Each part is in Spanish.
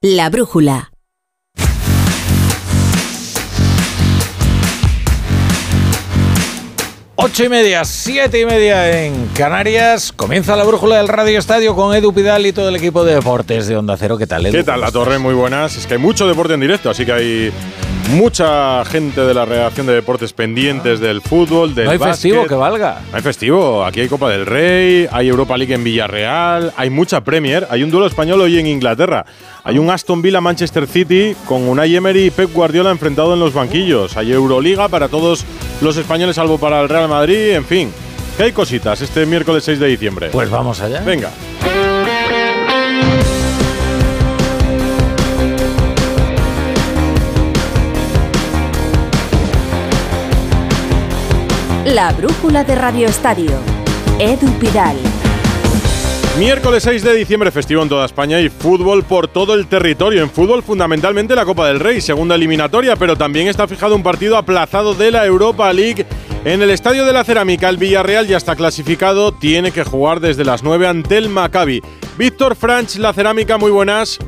La brújula. Ocho y media, siete y media en Canarias. Comienza la brújula del Radio Estadio con Edu Pidal y todo el equipo de deportes de Onda Cero. ¿Qué tal, Edu? ¿Qué tal, La Torre? Muy buenas. Es que hay mucho deporte en directo, así que hay mucha gente de la redacción de deportes pendientes del fútbol, del No hay básquet. festivo que valga. No hay festivo. Aquí hay Copa del Rey, hay Europa League en Villarreal, hay mucha Premier, hay un duelo español hoy en Inglaterra. Hay un Aston Villa Manchester City con Unai Emery y Pep Guardiola enfrentado en los banquillos. Hay Euroliga para todos los españoles salvo para el Real Madrid, en fin. Que hay cositas este miércoles 6 de diciembre. Pues vamos allá. Venga. La brújula de Radio Estadio. Edu Pidal. Miércoles 6 de diciembre, festivo en toda España y fútbol por todo el territorio. En fútbol, fundamentalmente la Copa del Rey, segunda eliminatoria, pero también está fijado un partido aplazado de la Europa League. En el Estadio de la Cerámica, el Villarreal ya está clasificado, tiene que jugar desde las 9 ante el Maccabi. Víctor Franch, la Cerámica, muy buenas.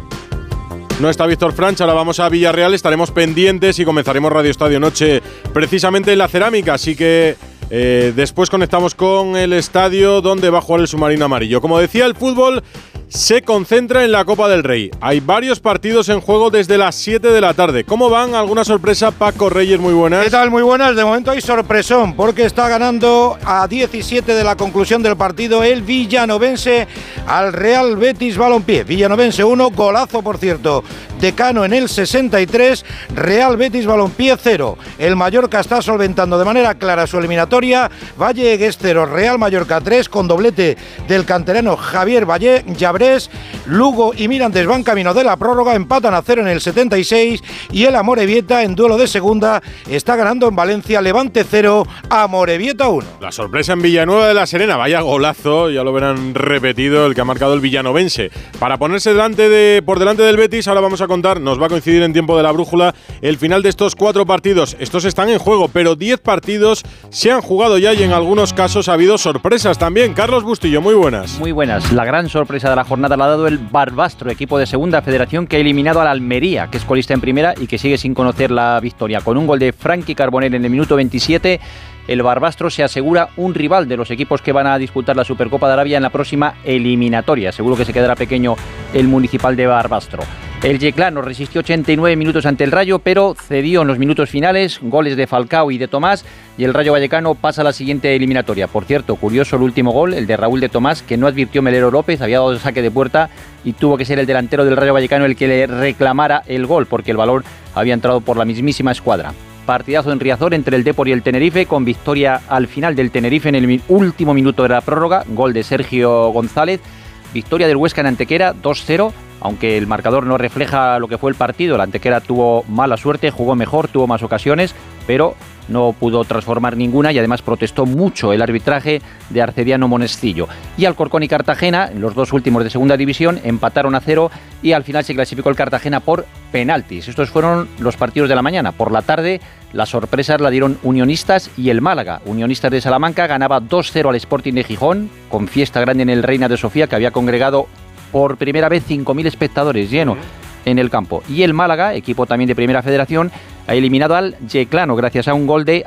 No está Víctor Franch, ahora vamos a Villarreal, estaremos pendientes y comenzaremos Radio Estadio Noche precisamente en la Cerámica, así que eh, después conectamos con el estadio donde va a jugar el submarino amarillo. Como decía, el fútbol se concentra en la Copa del Rey. Hay varios partidos en juego desde las 7 de la tarde. ¿Cómo van? ¿Alguna sorpresa? Paco Reyes, muy buenas. ¿Qué tal? Muy buenas. De momento hay sorpresón porque está ganando a 17 de la conclusión del partido el Villanovense al Real Betis Balompié. Villanovense 1, golazo por cierto. Decano en el 63, Real Betis Balompié 0. El Mallorca está solventando de manera clara su eliminatoria. Valle Egues 0, Real Mallorca 3 con doblete del canterano Javier Valle Lugo y Mirantes van camino de la prórroga, empatan a 0 en el 76 y el Amorebieta en duelo de segunda está ganando en Valencia Levante 0, Amorebieta 1. La sorpresa en Villanueva de la Serena, vaya golazo, ya lo verán repetido el que ha marcado el villanovense. Para ponerse delante de, por delante del Betis, ahora vamos a contar, nos va a coincidir en tiempo de la brújula, el final de estos cuatro partidos. Estos están en juego, pero 10 partidos se han jugado ya y en algunos casos ha habido sorpresas también. Carlos Bustillo, muy buenas. Muy buenas. La gran sorpresa de la jornada la ha dado el Barbastro, equipo de segunda federación que ha eliminado al Almería, que es colista en primera y que sigue sin conocer la victoria. Con un gol de Frankie Carbonell en el minuto 27, el Barbastro se asegura un rival de los equipos que van a disputar la Supercopa de Arabia en la próxima eliminatoria. Seguro que se quedará pequeño el municipal de Barbastro. El Yeclano resistió 89 minutos ante el Rayo, pero cedió en los minutos finales, goles de Falcao y de Tomás, y el Rayo Vallecano pasa a la siguiente eliminatoria. Por cierto, curioso el último gol, el de Raúl de Tomás, que no advirtió Melero López, había dado saque de puerta y tuvo que ser el delantero del Rayo Vallecano el que le reclamara el gol, porque el valor había entrado por la mismísima escuadra. Partidazo en Riazor entre el Depor y el Tenerife, con victoria al final del Tenerife en el último minuto de la prórroga, gol de Sergio González. Victoria del Huesca en Antequera, 2-0, aunque el marcador no refleja lo que fue el partido. La Antequera tuvo mala suerte, jugó mejor, tuvo más ocasiones, pero no pudo transformar ninguna y además protestó mucho el arbitraje de Arcediano Monescillo. Y Alcorcón y Cartagena, los dos últimos de segunda división, empataron a cero y al final se clasificó el Cartagena por penaltis. Estos fueron los partidos de la mañana. Por la tarde, las sorpresas la dieron Unionistas y el Málaga. Unionistas de Salamanca ganaba 2-0 al Sporting de Gijón, con fiesta grande en el Reina de Sofía, que había congregado por primera vez 5.000 espectadores lleno en el campo. Y el Málaga, equipo también de Primera Federación, ha eliminado al Yeclano gracias a un gol de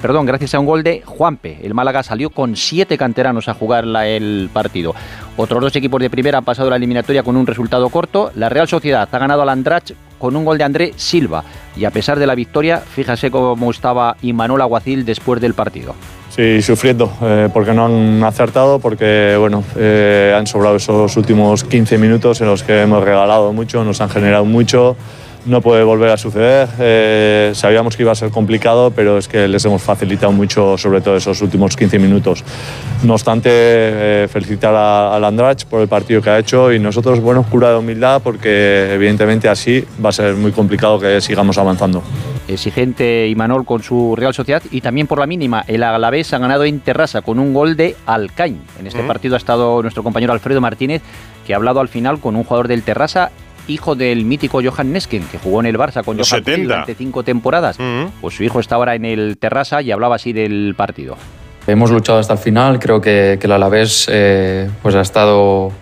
perdón, gracias a un gol de Juanpe. El Málaga salió con siete canteranos a jugar la- el partido. Otros dos equipos de Primera han pasado la eliminatoria con un resultado corto. La Real Sociedad ha ganado al Andrach con un gol de André Silva y a pesar de la victoria, fíjase cómo estaba Imanol Aguacil después del partido. Sí, sufriendo, eh, porque no han acertado, porque bueno, eh, han sobrado esos últimos 15 minutos en los que hemos regalado mucho, nos han generado mucho. No puede volver a suceder. eh, sabíamos que iba a ser complicado, pero es que les hemos facilitado mucho, sobre todo esos últimos 15 minutos. No obstante, eh, felicitar a- al Andrach por el partido que ha hecho y nosotros, bueno, cura de humildad, porque evidentemente así va a ser muy complicado que sigamos avanzando. Exigente Imanol con su Real Sociedad y también por la mínima el Alavés ha ganado en Terrassa con un gol de Alcañ. En este Mm. partido ha estado nuestro compañero Alfredo Martínez que ha hablado al final con un jugador del Terrassa hijo del mítico Johan Nesken, que jugó en el Barça con Los Johan Cruyff 70. durante cinco temporadas. Mm. Pues su hijo está ahora en el Terrassa y hablaba así del partido. Hemos luchado hasta el final, creo que, que el Alavés eh, pues ha estado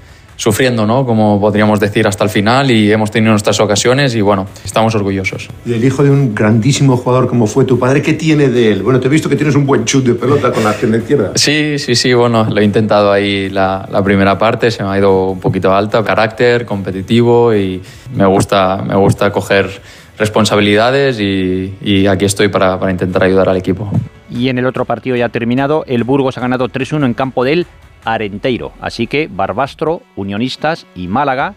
sufriendo, ¿no? Como podríamos decir hasta el final y hemos tenido nuestras ocasiones y bueno, estamos orgullosos. El hijo de un grandísimo jugador como fue tu padre, ¿qué tiene de él? Bueno, te he visto que tienes un buen chute de pelota con la pierna izquierda. Sí, sí, sí, bueno, lo he intentado ahí la, la primera parte, se me ha ido un poquito alta, carácter, competitivo y me gusta, me gusta coger responsabilidades y, y aquí estoy para, para intentar ayudar al equipo. Y en el otro partido ya terminado, el Burgos ha ganado 3-1 en campo del Arenteiro. Así que Barbastro, Unionistas y Málaga,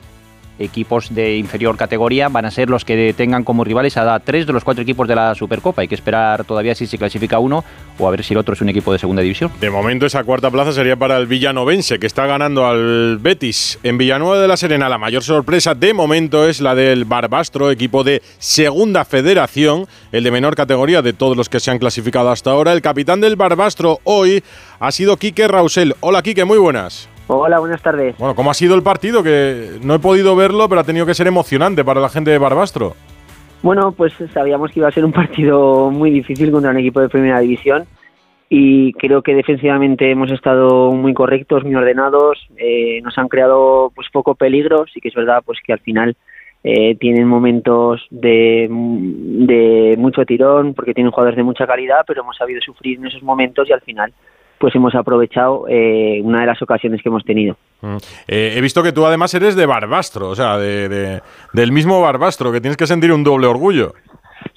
equipos de inferior categoría, van a ser los que tengan como rivales a tres de los cuatro equipos de la Supercopa. Hay que esperar todavía si se clasifica uno o a ver si el otro es un equipo de segunda división. De momento esa cuarta plaza sería para el Villanovense, que está ganando al Betis. En Villanueva de la Serena la mayor sorpresa de momento es la del Barbastro, equipo de segunda federación, el de menor categoría de todos los que se han clasificado hasta ahora. El capitán del Barbastro hoy ha sido Quique Rausel. Hola Quique, muy buenas. Hola, buenas tardes. Bueno, ¿cómo ha sido el partido? Que no he podido verlo, pero ha tenido que ser emocionante para la gente de Barbastro. Bueno, pues sabíamos que iba a ser un partido muy difícil contra un equipo de primera división y creo que defensivamente hemos estado muy correctos, muy ordenados, eh, nos han creado pues poco peligro, sí que es verdad pues que al final eh, tienen momentos de, de mucho tirón porque tienen jugadores de mucha calidad, pero hemos sabido sufrir en esos momentos y al final pues hemos aprovechado eh, una de las ocasiones que hemos tenido. Mm. Eh, he visto que tú además eres de Barbastro, o sea, de, de- del mismo Barbastro, que tienes que sentir un doble orgullo.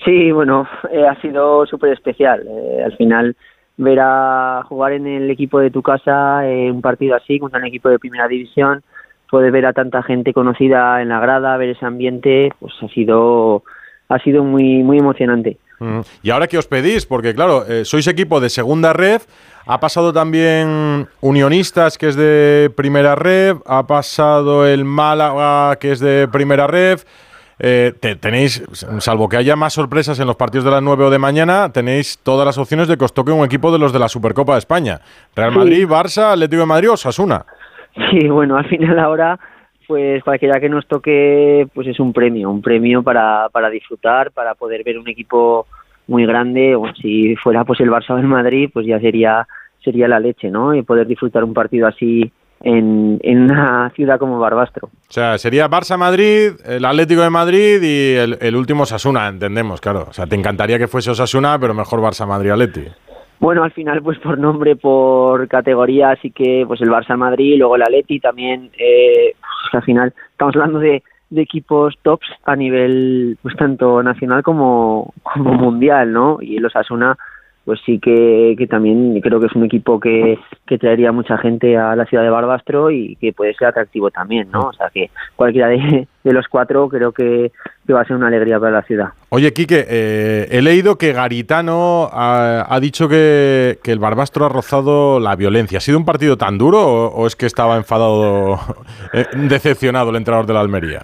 Sí, bueno, eh, ha sido súper especial. Al final, ver a jugar en el equipo de tu casa un partido así contra un equipo de primera división, poder ver a tanta gente conocida en la grada, ver ese ambiente, pues ha sido ha sido muy muy emocionante. Mm. Y ahora que os pedís, porque claro, sois equipo de segunda red, ha pasado también Unionistas, que es de primera red, ha pasado el Málaga, que es de primera red. Eh, te- tenéis, salvo que haya más sorpresas en los partidos de las 9 o de mañana, tenéis todas las opciones de que os toque un equipo de los de la Supercopa de España. Real Sí. Madrid, Barça, Atlético de Madrid o Osasuna. Sí, bueno, al final ahora, pues cualquiera que nos toque, pues es un premio, un premio para, para disfrutar, para poder ver un equipo muy grande, o si fuera pues el Barça o el Madrid, pues ya sería, sería la leche, ¿no? Y poder disfrutar un partido así en, en una ciudad como Barbastro. O sea, sería Barça-Madrid, el Atlético de Madrid y el, el último Osasuna, entendemos, claro. O sea, te encantaría que fuese Osasuna, pero mejor Barça-Madrid-Atleti. Bueno, al final, pues por nombre, por categoría, así que pues el Barça, Madrid, luego el Atleti también. Eh, pues, al final estamos hablando de, de equipos tops a nivel, pues tanto nacional como, como mundial, ¿no? Y el Osasuna, pues sí que, que también creo que es un equipo que, que traería mucha gente a la ciudad de Barbastro y que puede ser atractivo también, ¿no? O sea que cualquiera de, de los cuatro creo que, que va a ser una alegría para la ciudad. Oye, Quique, eh, he leído que Garitano ha, ha dicho que, que el Barbastro ha rozado la violencia. ¿Ha sido un partido tan duro o, o es que estaba enfadado, eh, decepcionado el entrenador de la Almería?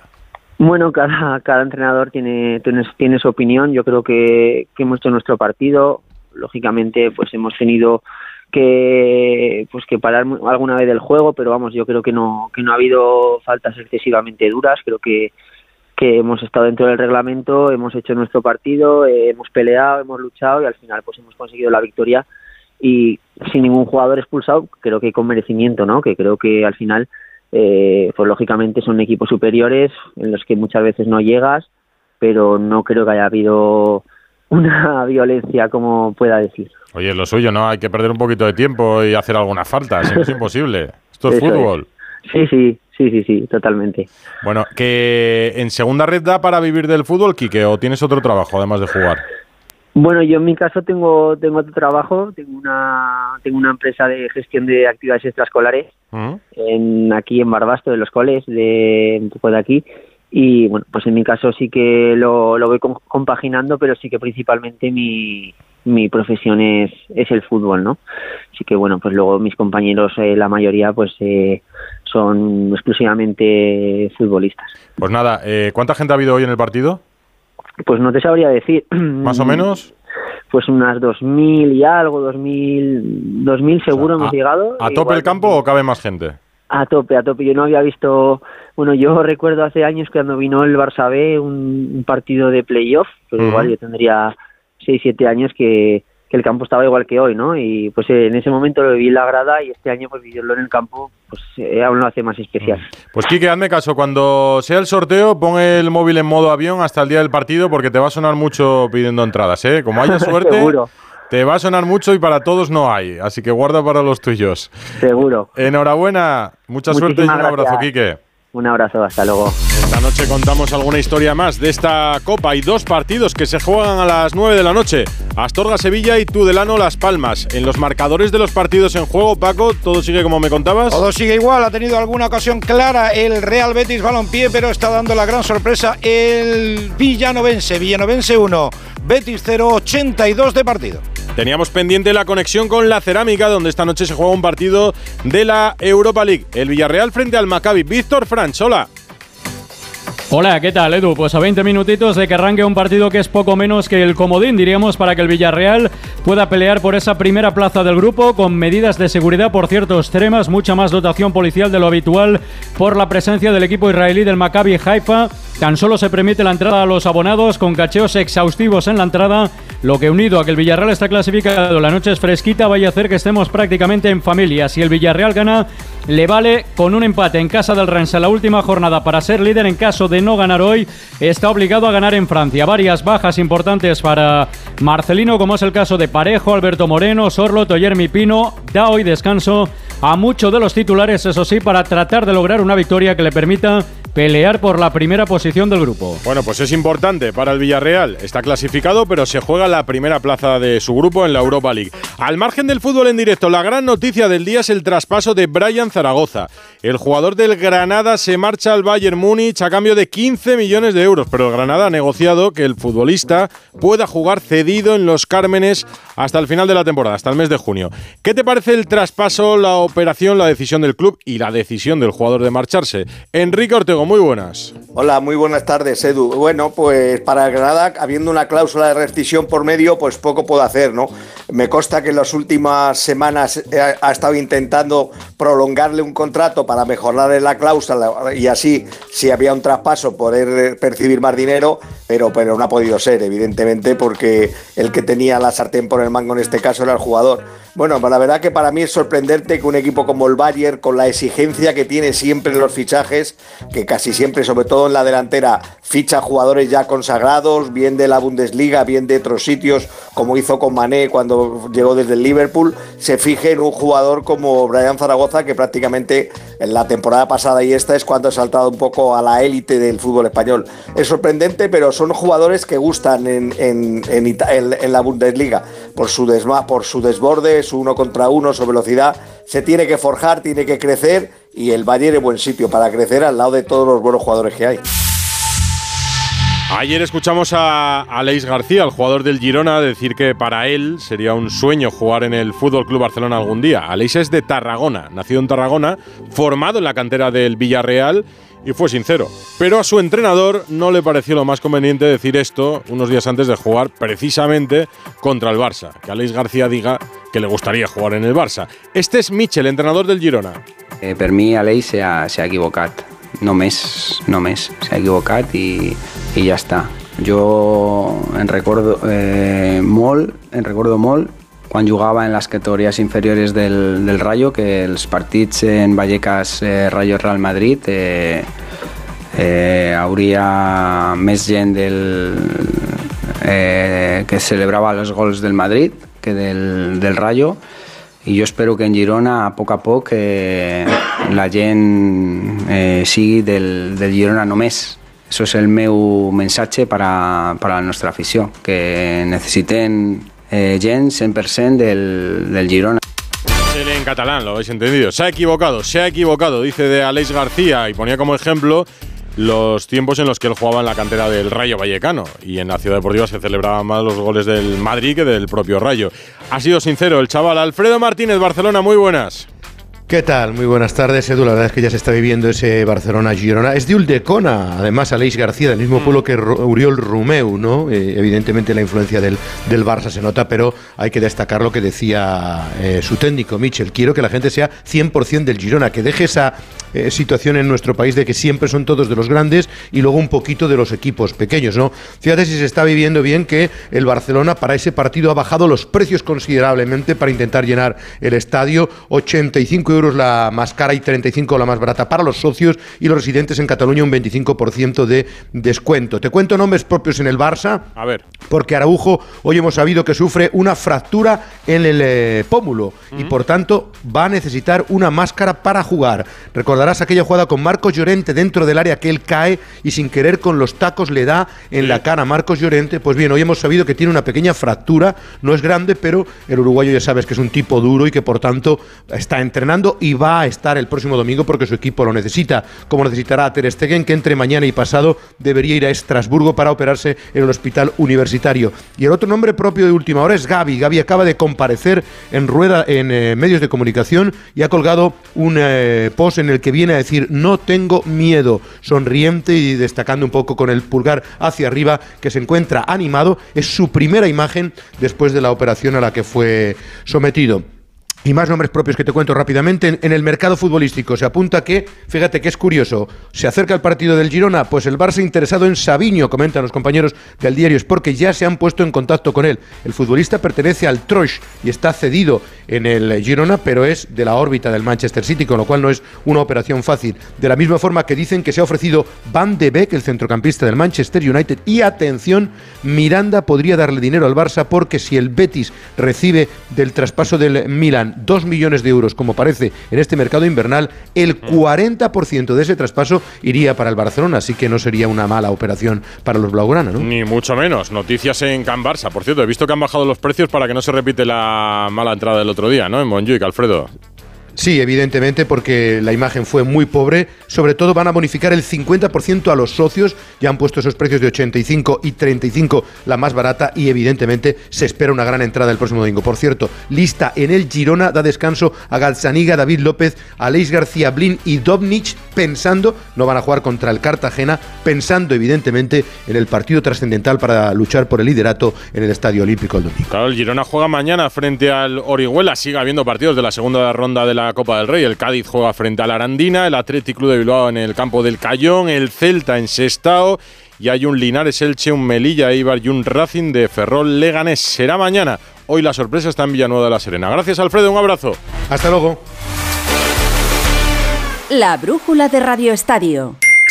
Bueno, cada, cada entrenador tiene, tiene, tiene su opinión. Yo creo que, que hemos hecho nuestro partido. Lógicamente, pues hemos tenido que pues que parar alguna vez del juego, pero vamos, yo creo que no que no ha habido faltas excesivamente duras. Creo que que hemos estado dentro del reglamento, hemos hecho nuestro partido, eh, hemos peleado, hemos luchado y al final pues hemos conseguido la victoria y sin ningún jugador expulsado, creo que con merecimiento, ¿no? Que creo que al final eh, pues lógicamente son equipos superiores en los que muchas veces no llegas, pero no creo que haya habido una violencia como pueda decir. Oye, lo suyo, ¿no? Hay que perder un poquito de tiempo y hacer algunas faltas. si no es imposible. Esto es Eso es. fútbol. Sí, sí, sí, sí, sí, totalmente. Bueno, que en segunda red da para vivir del fútbol, Quique, o tienes otro trabajo además de jugar. Bueno, yo en mi caso tengo tengo otro trabajo, tengo una tengo una empresa de gestión de actividades extraescolares en aquí en Barbastro de los coles de un poco de aquí y bueno pues en mi caso sí que lo, lo voy com- compaginando pero sí que principalmente mi, mi profesión es, es el fútbol no así que bueno pues luego mis compañeros eh, la mayoría pues eh, son exclusivamente futbolistas Pues nada, eh, ¿cuánta gente ha habido hoy en el partido? pues no te sabría decir ¿Más o menos? pues unas 2000 y algo 2000 2000 seguro hemos a- llegado ¿A tope el campo o cabe más gente? A tope, a tope. Yo no había visto. Bueno, yo recuerdo hace años cuando vino el Barça B un, un partido de playoff, pero Ujú. igual yo tendría 6, 7 años que, que el campo estaba igual que hoy, ¿no? Y pues en ese momento lo viví en la grada y este año pues vivirlo en el campo pues eh, aún lo hace más especial. Pues Quique, hazme caso, cuando sea el sorteo, pon el móvil en modo avión hasta el día del partido porque te va a sonar mucho pidiendo entradas, ¿eh? Como haya suerte, Seguro. Te va a sonar mucho y para todos no hay, así que guarda para los tuyos. Seguro. Enhorabuena, mucha suerte y un abrazo, gracias. Quique. Un abrazo, hasta luego. Esta noche contamos alguna historia más de esta Copa. Hay dos partidos que se juegan a las 9 de la noche. Astorga Sevilla y Tudelano Las Palmas. En los marcadores de los partidos en juego, Paco, todo sigue como me contabas. Todo sigue igual, ha tenido alguna ocasión clara el Real Betis Balompié, pero está dando la gran sorpresa el Villanovense. Villanovense 1, Betis 0, 82 de partido. Teníamos pendiente la conexión con la cerámica, donde esta noche se juega un partido de la Europa League. El Villarreal frente al Maccabi. Víctor Franch, hola. ¿qué tal, Edu? Pues a 20 minutitos de que arranque un partido que es poco menos que el comodín, diríamos, para que el Villarreal pueda pelear por esa primera plaza del grupo, con medidas de seguridad, por cierto, extremas, mucha más dotación policial de lo habitual por la presencia del equipo israelí del Maccabi Haifa. Tan solo se permite la entrada a los abonados con cacheos exhaustivos en la entrada, lo que unido a que el Villarreal está clasificado, la noche es fresquita, vaya a hacer que estemos prácticamente en familia. Si el Villarreal gana, le vale con un empate en casa del Rennes en la última jornada para ser líder en caso de no ganar hoy, está obligado a ganar en Francia. Varias bajas importantes para Marcelino, como es el caso de Parejo, Alberto Moreno, Sorlo, Toyermi Pino. Da hoy descanso a muchos de los titulares, eso sí, para tratar de lograr una victoria que le permita pelear por la primera posición del grupo. Bueno, pues es importante para el Villarreal. Está clasificado, pero se juega la primera plaza de su grupo en la Europa League. Al margen del fútbol en directo, la gran noticia del día es el traspaso de Brian Zaragoza. El jugador del Granada se marcha al Bayern Múnich a cambio de 15 millones de euros, pero el Granada ha negociado que el futbolista pueda jugar cedido en los Cármenes hasta el final de la temporada, hasta el mes de junio. ¿Qué te parece el traspaso, la operación, la decisión del club y la decisión del jugador de marcharse? Enrique Ortego, muy buenas. Hola, muy buenas tardes, Edu. Bueno, pues para el Granada, habiendo una cláusula de rescisión por medio, pues poco puedo hacer, ¿no? Me consta que en las últimas semanas eh, ha, estado intentando prolongarle un contrato para mejorarle la cláusula y así, si había un traspaso, poder percibir más dinero, pero, pero no ha podido ser, evidentemente, porque el que tenía la sartén por el mango en este caso era el jugador. Bueno, la verdad que para mí es sorprendente que un equipo como el Bayern, con la exigencia que tiene siempre en los fichajes, que casi siempre, sobre todo en la delantera, ficha jugadores ya consagrados, bien de la Bundesliga, bien de otros sitios, como hizo con Mané cuando llegó desde el Liverpool, se fije en un jugador como Brian Zaragoza, que prácticamente en la temporada pasada y esta es cuando ha saltado un poco a la élite del fútbol español. Es sorprendente, pero son jugadores que gustan en- en la Bundesliga por su, desma, por su desborde, uno contra uno, su velocidad. Se tiene que forjar, tiene que crecer y el Bayern es buen sitio para crecer al lado de todos los buenos jugadores que hay. Ayer escuchamos a Aleix García, el jugador del Girona, decir que para él sería un sueño jugar en el Fútbol Club Barcelona algún día. Aleix es de Tarragona, nacido en Tarragona, formado en la cantera del Villarreal y fue sincero. Pero a su entrenador no le pareció lo más conveniente decir esto unos días antes de jugar precisamente contra el Barça. Que Aleix García diga que le gustaría jugar en el Barça. Este es Michel, entrenador del Girona. Eh, per mi Aleix s'ha s'ha equivocat, només, només s'ha equivocat i, i ja està. Jo en recordo eh, molt, en recordo molt quan jugava en les categories inferiores del, del Rayo, que els partits en Vallecas eh, Rayo Real Madrid eh, eh, hauria més gent del, eh, que celebrava els gols del Madrid que del, del Rayo i jo espero que en Girona a poc a poc eh, la gent eh, sigui del, del Girona només. Això és el meu missatge per a, per a la nostra afició, que necessiten eh, gent 100% del, del Girona. En catalán, lo habéis entendido. Se ha equivocado, se ha equivocado, dice de Aleix García y ponía como ejemplo los tiempos en los que él jugaba en la cantera del Rayo Vallecano y en la Ciudad Deportiva se celebraban más los goles del Madrid que del propio Rayo. Ha sido sincero el chaval. Alfredo Martínez, Barcelona, muy buenas. ¿Qué tal? Muy buenas tardes, Edu. La verdad es que ya se está viviendo ese Barcelona-Girona. Es de Uldecona, además, Aleix García, del mismo pueblo que Uriol Rumeu, ¿no? Eh, evidentemente la influencia del, del Barça se nota, pero hay que destacar lo que decía eh, su técnico, Michel. Quiero que la gente sea 100% del Girona, que deje esa eh, situación en nuestro país de que siempre son todos de los grandes y luego un poquito de los equipos pequeños, ¿no? Fíjate si se está viviendo bien que el Barcelona para ese partido ha bajado los precios considerablemente para intentar llenar el estadio. 85 euros la más cara y 35 la más barata para los socios y los residentes en Cataluña un 25% de descuento. Te cuento nombres propios en el Barça. A ver. Porque Araujo hoy hemos sabido que sufre una fractura en el eh, pómulo y por tanto va a necesitar una máscara para jugar. Recordarás aquella jugada con Marcos Llorente dentro del área que él cae y sin querer con los tacos le da en la cara a Marcos Llorente. Pues bien, hoy hemos sabido que tiene una pequeña fractura, no es grande, pero el uruguayo ya sabes que es un tipo duro y que por tanto está entrenando y va a estar el próximo domingo porque su equipo lo necesita, como necesitará a Ter Stegen que entre mañana y pasado debería ir a Estrasburgo para operarse en el hospital universitario. Y el otro nombre propio de última hora es Gaby. Gaby acaba de comparecer en rueda en eh, medios de comunicación y ha colgado un eh, post en el que viene a decir no tengo miedo, sonriente y destacando un poco con el pulgar hacia arriba que se encuentra animado. Es su primera imagen después de la operación a la que fue sometido. Y más nombres propios que te cuento rápidamente. En, el mercado futbolístico se apunta que, fíjate que es curioso, se acerca el partido del Girona, pues el Barça interesado en Sabiño, comentan los compañeros del diario, es porque ya se han puesto en contacto con él. El futbolista pertenece al Troyes y está cedido en el Girona, pero es de la órbita del Manchester City, con lo cual no es una operación fácil. De la misma forma que dicen que se ha ofrecido Van de Beek, el centrocampista del Manchester United, y atención, Miranda podría darle dinero al Barça porque si el Betis recibe del traspaso del Milan 2 millones de euros, como parece en este mercado invernal, el 40% de ese traspaso iría para el Barcelona, así que no sería una mala operación para los Blaugrana, ¿no? Ni mucho menos. Noticias en Can Barça. Por cierto, he visto que han bajado los precios para que no se repite la mala entrada del otro día, ¿no? En Montjuic, Alfredo. Sí, evidentemente, porque la imagen fue muy pobre. Sobre todo van a bonificar el 50% a los socios. Ya han puesto esos precios de 85 y 35, la más barata. Y evidentemente se espera una gran entrada el próximo domingo. Por cierto, lista en el Girona da descanso a Galzaniga, David López, Aleix García Blin y Dobnich, pensando, no van a jugar contra el Cartagena, pensando evidentemente en el partido trascendental para luchar por el liderato en el Estadio Olímpico el domingo. Claro, el Girona juega mañana frente al Orihuela. Sigue habiendo partidos de la segunda ronda de la Copa del Rey. El Cádiz juega frente al Arandina, el Athletic Club de Bilbao en el campo del Cayón, el Celta en Sestao y hay un Linares Elche, un Melilla Eibar y un Racing de Ferrol Leganés. Será mañana. Hoy la sorpresa está en Villanueva de la Serena. Gracias Alfredo, un abrazo. Hasta luego. La brújula de Radio Estadio.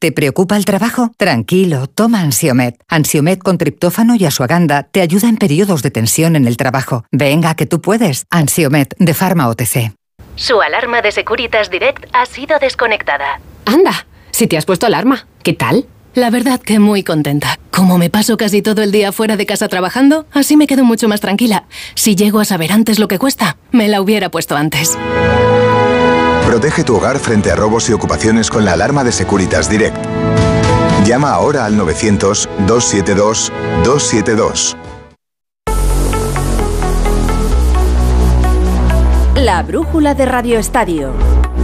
¿Te preocupa el trabajo? Tranquilo, toma Ansiomet. Ansiomet con triptófano y asuaganda te ayuda en periodos de tensión en el trabajo. Venga, que tú puedes. Ansiomet de Pharma OTC. Su alarma de Securitas Direct ha sido desconectada. Anda, si te has puesto alarma, ¿qué tal? La verdad que muy contenta. Como me paso casi todo el día fuera de casa trabajando, así me quedo mucho más tranquila. Si llego a saber antes lo que cuesta, me la hubiera puesto antes. Protege tu hogar frente a robos y ocupaciones con la alarma de Securitas Direct. Llama ahora al 900-272-272. La brújula de Radio Estadio.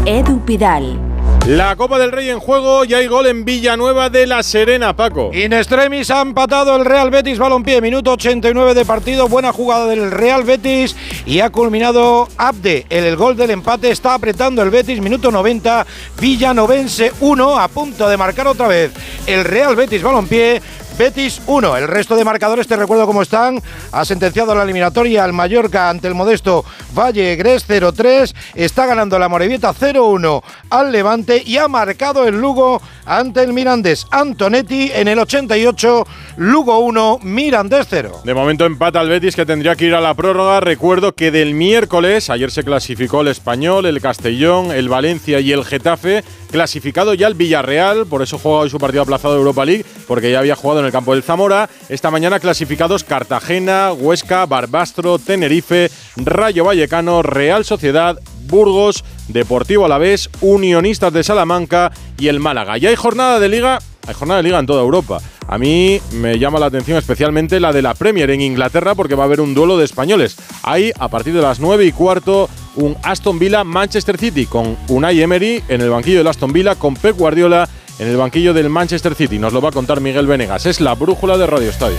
Edu Pidal. La Copa del Rey en juego y hay gol en Villanueva de la Serena, Paco. In extremis ha empatado el Real Betis Balompié, minuto 89 de partido, buena jugada del Real Betis y ha culminado Abde. El, el gol del empate está apretando el Betis, minuto 90, Villanovense 1, a punto de marcar otra vez el Real Betis Balompié. Betis 1. El resto de marcadores, te recuerdo cómo están. Ha sentenciado la eliminatoria al Mallorca ante el modesto Valle Gres 0-3. Está ganando la Morevieta 0-1 al Levante y ha marcado el Lugo ante el Mirandés. Antonetti en el 88, Lugo 1, Mirandés 0. De momento empata el Betis que tendría que ir a la prórroga. Recuerdo que del miércoles, ayer se clasificó el Español, el Castellón, el Valencia y el Getafe. Clasificado ya el Villarreal, por eso juega hoy su partido aplazado de Europa League, porque ya había jugado en el campo del Zamora. Esta mañana clasificados Cartagena, Huesca, Barbastro, Tenerife, Rayo Vallecano, Real Sociedad, Burgos, Deportivo Alavés, Unionistas de Salamanca y el Málaga. Y hay jornada de liga, hay jornada de liga en toda Europa. A mí me llama la atención especialmente la de la Premier en Inglaterra porque va a haber un duelo de españoles. Hay a partir de las 9 y cuarto un Aston Villa Manchester City con Unai Emery en el banquillo del Aston Villa con Pep Guardiola en el banquillo del Manchester City. Nos lo va a contar Miguel Venegas. Es la brújula de Radio Estadio.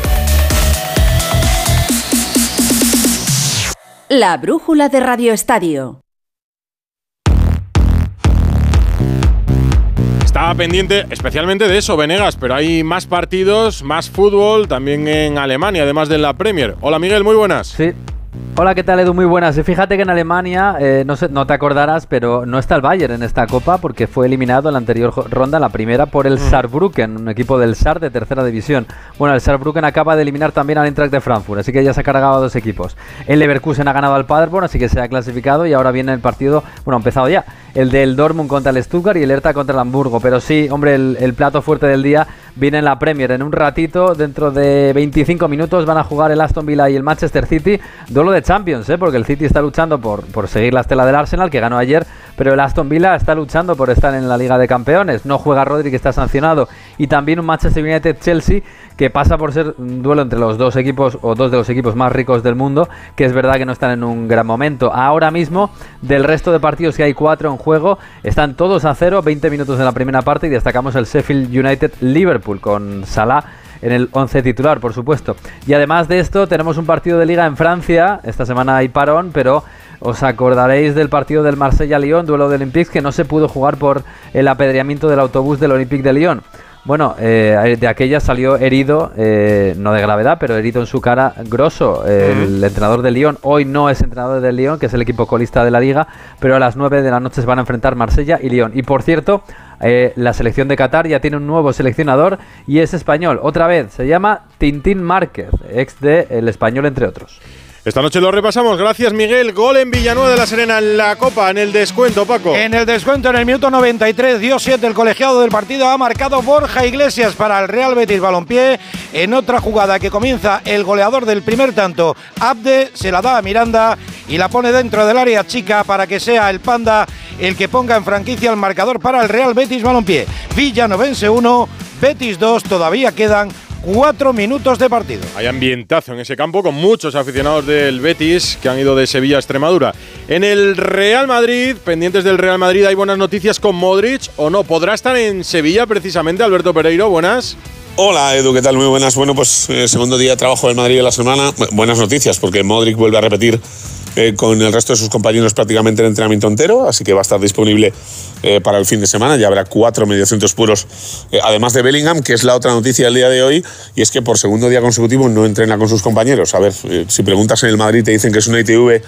La brújula de Radio Estadio. Estaba pendiente especialmente de eso, Venegas, pero hay más partidos, más fútbol, también en Alemania, además de la Premier. Hola Miguel, muy buenas. Sí, Hola, ¿qué tal Edu? Muy buenas. Y fíjate que en Alemania, eh, no, sé, no te acordarás, pero no está el Bayern en esta copa porque fue eliminado en la anterior ronda, la primera, por el Saarbrücken, un equipo del Saar de tercera división. Bueno, el Saarbrücken acaba de eliminar también al Eintracht de Frankfurt, así que ya se ha cargado a dos equipos. El Leverkusen ha ganado al Paderborn, así que se ha clasificado y ahora viene el partido, bueno, ha empezado ya, el del Dortmund contra el Stuttgart y el Hertha contra el Hamburgo. Pero sí, hombre, el, plato fuerte del día viene en la Premier. En un ratito, dentro de 25 minutos, van a jugar el Aston Villa y el Manchester City, duelo de Champions, ¿eh? porque el City está luchando por, por seguir la estela del Arsenal, que ganó ayer, pero el Aston Villa está luchando por estar en la Liga de Campeones. No juega Rodri, está sancionado, y también un Manchester United-Chelsea, que pasa por ser un duelo entre los dos equipos o dos de los equipos más ricos del mundo, que es verdad que no están en un gran momento. Ahora mismo, del resto de partidos que hay cuatro en juego, están todos a cero, 20 minutos en la primera parte, y destacamos el Sheffield United-Liverpool con Salah en el 11 titular, por supuesto. Y además de esto, tenemos un partido de liga en Francia. Esta semana hay parón, pero os acordaréis del partido del Marsella-Lyon, duelo del Olympique, que no se pudo jugar por el apedreamiento del autobús del Olympique de Lyon. Bueno, eh, de aquella salió herido, eh, no de gravedad, pero herido en su cara grosso. eh, El entrenador de Lyon hoy no es entrenador de Lyon, que es el equipo colista de la liga, pero a las 9 de la noche se van a enfrentar Marsella y Lyon. Y por cierto, eh, la selección de Qatar ya tiene un nuevo seleccionador y es español. Otra vez, se llama Tintín Márquez, ex de El Español, entre otros. Esta noche lo repasamos. Gracias, Miguel. Gol en Villanueva de la Serena en la Copa, en el descuento, Paco. En el descuento en el minuto 93 dio 7 el colegiado del partido ha marcado Borja Iglesias para el Real Betis Balompié. En otra jugada que comienza el goleador del primer tanto, Abde, se la da a Miranda y la pone dentro del área chica para que sea el Panda el que ponga en franquicia el marcador para el Real Betis Balompié. Villanovense 1, Betis 2, todavía quedan 4 minutos de partido. Hay ambientazo en ese campo con muchos aficionados del Betis que han ido de Sevilla a Extremadura. En el Real Madrid, pendientes del Real Madrid, hay buenas noticias con Modric o no. ¿Podrá estar en Sevilla precisamente Alberto Pereiro? Buenas. Hola Edu, ¿qué tal? Muy buenas. Bueno, pues eh, segundo día de trabajo del Madrid de la semana. Bu- Buenas noticias porque Modric vuelve a repetir eh, con el resto de sus compañeros prácticamente el entrenamiento entero, así que va a estar disponible eh, para el fin de semana. Ya habrá cuatro mediocentros puros, eh, además de Bellingham, que es la otra noticia del día de hoy, y es que por segundo día consecutivo no entrena con sus compañeros. A ver, eh, si preguntas en el Madrid te dicen que es una ITV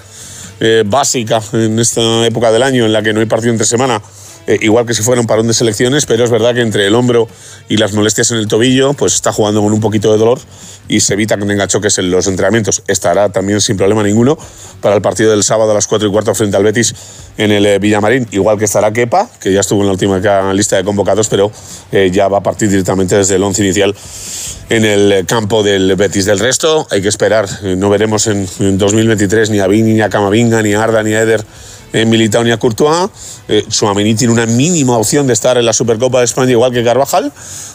eh, básica en esta época del año en la que no hay partido entre semana, eh, igual que si fuera un parón de selecciones, pero es verdad que entre el hombro y las molestias en el tobillo, pues está jugando con un poquito de dolor y se evita que tenga choques en los entrenamientos. Estará también sin problema ninguno para el partido del sábado a las 4 y cuarto frente al Betis en el eh, Villamarín, igual que estará Kepa, que ya estuvo en la última lista de convocados, pero eh, ya va a partir directamente desde el once inicial en el eh, campo del Betis. Del resto hay que esperar, eh, no veremos en, en 2023 ni a Vini, ni a Camavinga, ni a Arda, ni a Eder en Militao ni Courtois. Eh, Tchouaméni tiene una mínima opción de estar en la Supercopa de España igual que Carvajal,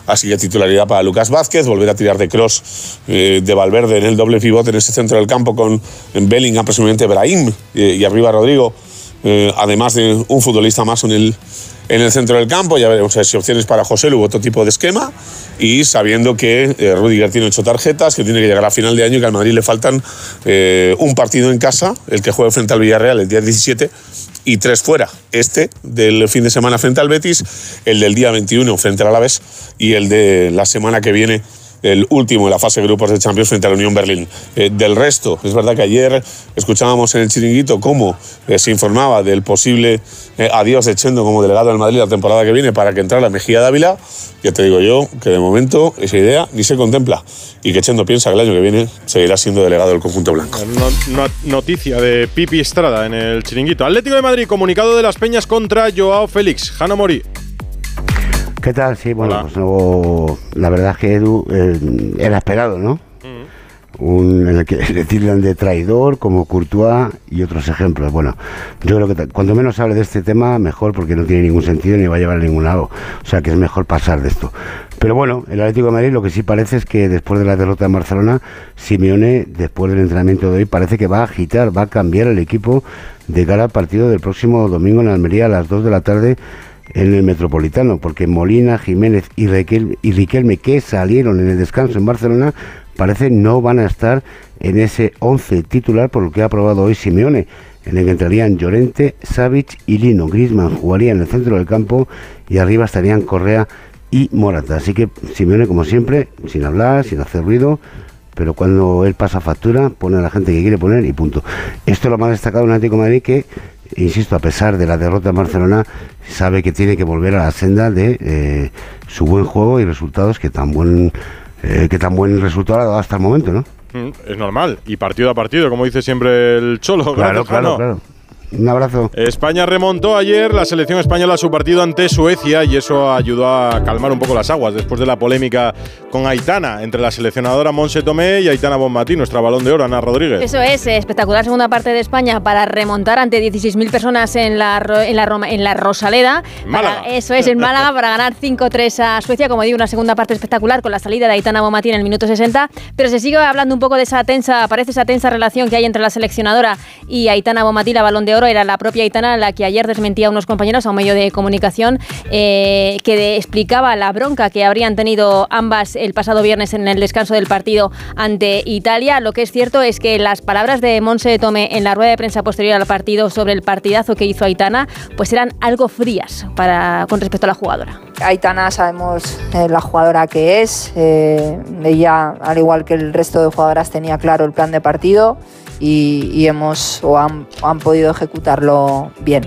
así que titularidad para Lucas Vázquez, volver a tirar de cross eh, de Valverde en el doble pivote en ese centro del campo con Bellingham, presumiblemente Brahim eh, y arriba Rodrigo, eh, además de un futbolista más en el, en el centro del campo, ya veremos si opciones para José Lu, otro tipo de esquema, y sabiendo que eh, Rudiger tiene ocho tarjetas, que tiene que llegar a final de año y que al Madrid le faltan eh, un partido en casa, el que juega frente al Villarreal el día 17, y tres fuera. Este del fin de semana frente al Betis, el del día 21 frente al Alavés y el de la semana que viene el último en la fase de grupos de Champions frente a la Unión Berlín. Eh, del resto, es verdad que ayer escuchábamos en el chiringuito cómo eh, se informaba del posible eh, adiós de Chendo como delegado del Madrid la temporada que viene para que entrara Mejía Dávila. Ya te digo yo que de momento esa idea ni se contempla y que Chendo piensa que el año que viene seguirá siendo delegado del conjunto blanco. No- no- noticia de Pipi Estrada en el chiringuito. Atlético de Madrid, comunicado de las Peñas contra Joao Félix. Jano Mori. ¿Qué tal? Sí, bueno, pues no, la verdad es que Edu eh, era esperado, ¿no? un, en el que le tildan de traidor, como Courtois y otros ejemplos. Bueno, yo creo que cuanto menos hable de este tema, mejor, porque no tiene ningún sentido ni va a llevar a ningún lado. O sea que es mejor pasar de esto. Pero bueno, el Atlético de Madrid lo que sí parece es que después de la derrota en Barcelona, Simeone, después del entrenamiento de hoy, parece que va a agitar, va a cambiar el equipo de cara al partido del próximo domingo en Almería a las 2 de la tarde en el Metropolitano, porque Molina, Jiménez y, Riquel- y Riquelme, que salieron en el descanso en Barcelona, parece no van a estar en ese 11 titular por lo que ha aprobado hoy Simeone, en el que entrarían Llorente, Savic y Lino. Griezmann jugaría en el centro del campo y arriba estarían Correa y Morata. Así que Simeone, como siempre, sin hablar, sin hacer ruido, pero cuando él pasa factura, pone a la gente que quiere poner y punto. Esto es lo más destacado en Atlético de Madrid que, insisto, a pesar de la derrota en Barcelona, sabe que tiene que volver a la senda de eh, su buen juego y resultados que tan buen eh, que tan buen resultado ha dado hasta el momento, ¿no? Mm, Es normal. Y partido a partido, como dice siempre el Cholo. Claro, claro, claro. Un abrazo. España remontó ayer la selección española su partido ante Suecia y eso ayudó a calmar un poco las aguas después de la polémica con Aitana entre la seleccionadora Monse Tomé y Aitana Bonmatí, nuestra balón de oro, Ana Rodríguez. Eso es, espectacular segunda parte de España para remontar ante 16.000 personas en la, en la, Roma- en la Rosaleda. Málaga. Para- eso es, en Málaga, para ganar 5-3 a Suecia. Como digo, una segunda parte espectacular con la salida de Aitana Bonmatí en el minuto 60. Pero se sigue hablando un poco de esa tensa, parece esa tensa relación que hay entre la seleccionadora y Aitana Bonmatí, la balón de oro. Era la propia Aitana la que ayer desmentía a unos compañeros a un medio de comunicación eh, que de- explicaba la bronca que habrían tenido ambas el pasado viernes en el descanso del partido ante Italia. Lo que es cierto es que las palabras de Monse Tome en la rueda de prensa posterior al partido sobre el partidazo que hizo Aitana, pues eran algo frías para, con respecto a la jugadora. Aitana sabemos eh, la jugadora que es. eh, ella, al igual que el resto de jugadoras, tenía claro el plan de partido y, hemos o han, han podido ejecutarlo bien.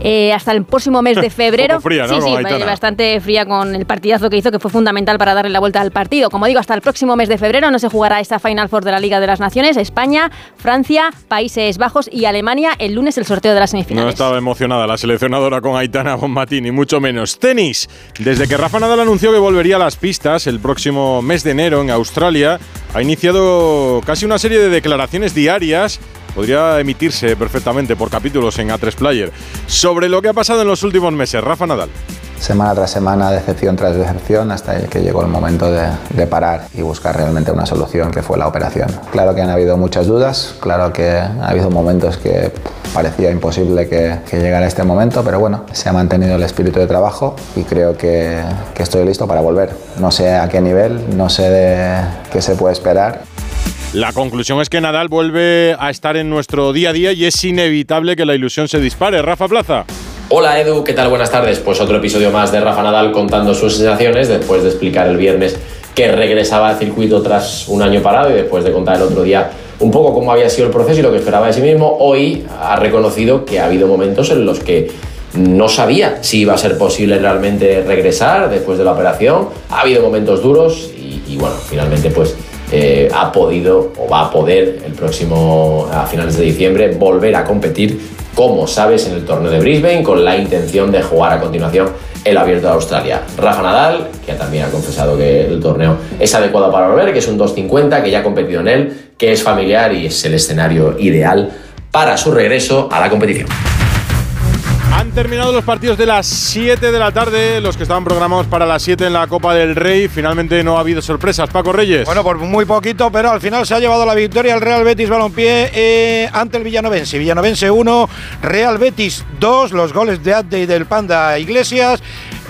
Eh, hasta el próximo mes de febrero. Fría, ¿no? Sí, sí, Aitana. bastante fría con el partidazo que hizo, que fue fundamental para darle la vuelta al partido. Como digo, hasta el próximo mes de febrero no se jugará esta Final Four de la Liga de las Naciones. España, Francia, Países Bajos y Alemania. El lunes el sorteo de las No semifinales. estaba emocionada la seleccionadora con Aitana Bonmatí, ni mucho menos. Tenis. Desde que Rafa Nadal anunció que volvería a las pistas el próximo mes de enero en Australia, ha iniciado casi una serie de declaraciones diarias. Podría emitirse perfectamente por capítulos en A3 Player. Sobre lo que ha pasado en los últimos meses, Rafa Nadal. Semana tras semana, decepción tras decepción, hasta que llegó el momento de, parar y buscar realmente una solución que fue la operación. Claro que han habido muchas dudas, claro que ha habido momentos que parecía imposible que, que llegara este momento, pero bueno, se ha mantenido el espíritu de trabajo y creo que, estoy listo para volver. No sé a qué nivel, no sé qué se puede esperar. La conclusión es que Nadal vuelve a estar en nuestro día a día y es inevitable que la ilusión se dispare. Rafa Plaza. Hola Edu, ¿qué tal? Buenas tardes. Pues otro episodio más de Rafa Nadal contando sus sensaciones después de explicar el viernes que regresaba al circuito tras un año parado y después de contar el otro día un poco cómo había sido el proceso y lo que esperaba de sí mismo. Hoy ha reconocido que ha habido momentos en los que no sabía si iba a ser posible realmente regresar después de la operación. Ha habido momentos duros y, y bueno, finalmente pues eh, ha podido o va a poder el próximo, a finales de diciembre, volver a competir, como sabes, en el torneo de Brisbane, con la intención de jugar a continuación el Abierto de Australia. Rafa Nadal, que también ha confesado que el torneo es adecuado para volver, que es un 250, que ya ha competido en él, que es familiar y es el escenario ideal para su regreso a la competición. Han terminado los partidos de las 7 de la tarde, los que estaban programados para las 7 en la Copa del Rey. Finalmente no ha habido sorpresas. Paco Reyes. Bueno, por muy poquito, pero al final se ha llevado la victoria el Real Betis Balompié eh, ante el Villanovense. Villanovense 1, Real Betis 2, los goles de Adde y del Panda Iglesias.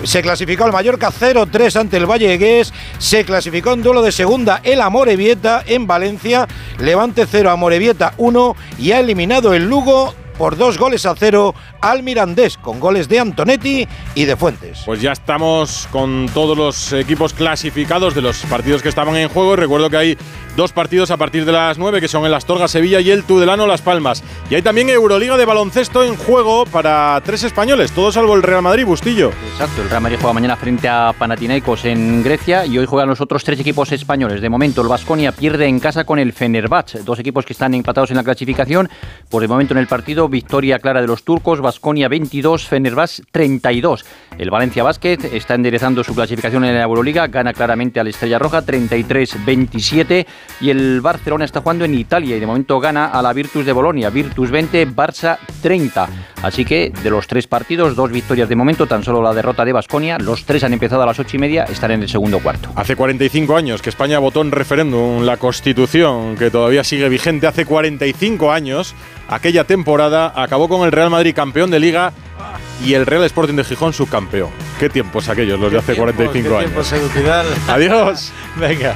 Se clasificó el Mallorca 0-3 ante el Vallegués. Se clasificó en duelo de segunda el Amorebieta en Valencia. Levante 0, Amorebieta 1 y ha eliminado el Lugo por dos goles a cero al Mirandés, con goles de Antonetti y de Fuentes. Pues ya estamos con todos los equipos clasificados de los partidos que estaban en juego. Recuerdo que hay dos partidos a partir de las 9, que son el Astorga Sevilla y el Tudelano Las Palmas. Y hay también Euroliga de baloncesto en juego para tres españoles, todos salvo el Real Madrid, Bustillo. Exacto, el Real Madrid juega mañana frente a Panathinaikos en Grecia y hoy juegan los otros tres equipos españoles. De momento, el Vasconia pierde en casa con el Fenerbahce, dos equipos que están empatados en la clasificación. Por el momento en el partido, victoria clara de los turcos. Basconia 22, Fenerbahce 32. El Valencia Basket está enderezando su clasificación en la Euroliga, gana claramente al Estrella Roja 33-27 y el Barcelona está jugando en Italia y de momento gana a la Virtus de Bolonia, Virtus 20, Barça 30. Así que de los tres partidos, dos victorias de momento, tan solo la derrota de Basconia, los tres han empezado a las ocho y media, están en el segundo cuarto. Hace 45 años que España votó en referéndum la Constitución, que todavía sigue vigente. Hace 45 años, aquella temporada acabó con el Real Madrid campeón de Liga y el Real Sporting de Gijón subcampeón. Qué tiempos aquellos, los de hace 45 qué años. tiempos. Adiós. Venga.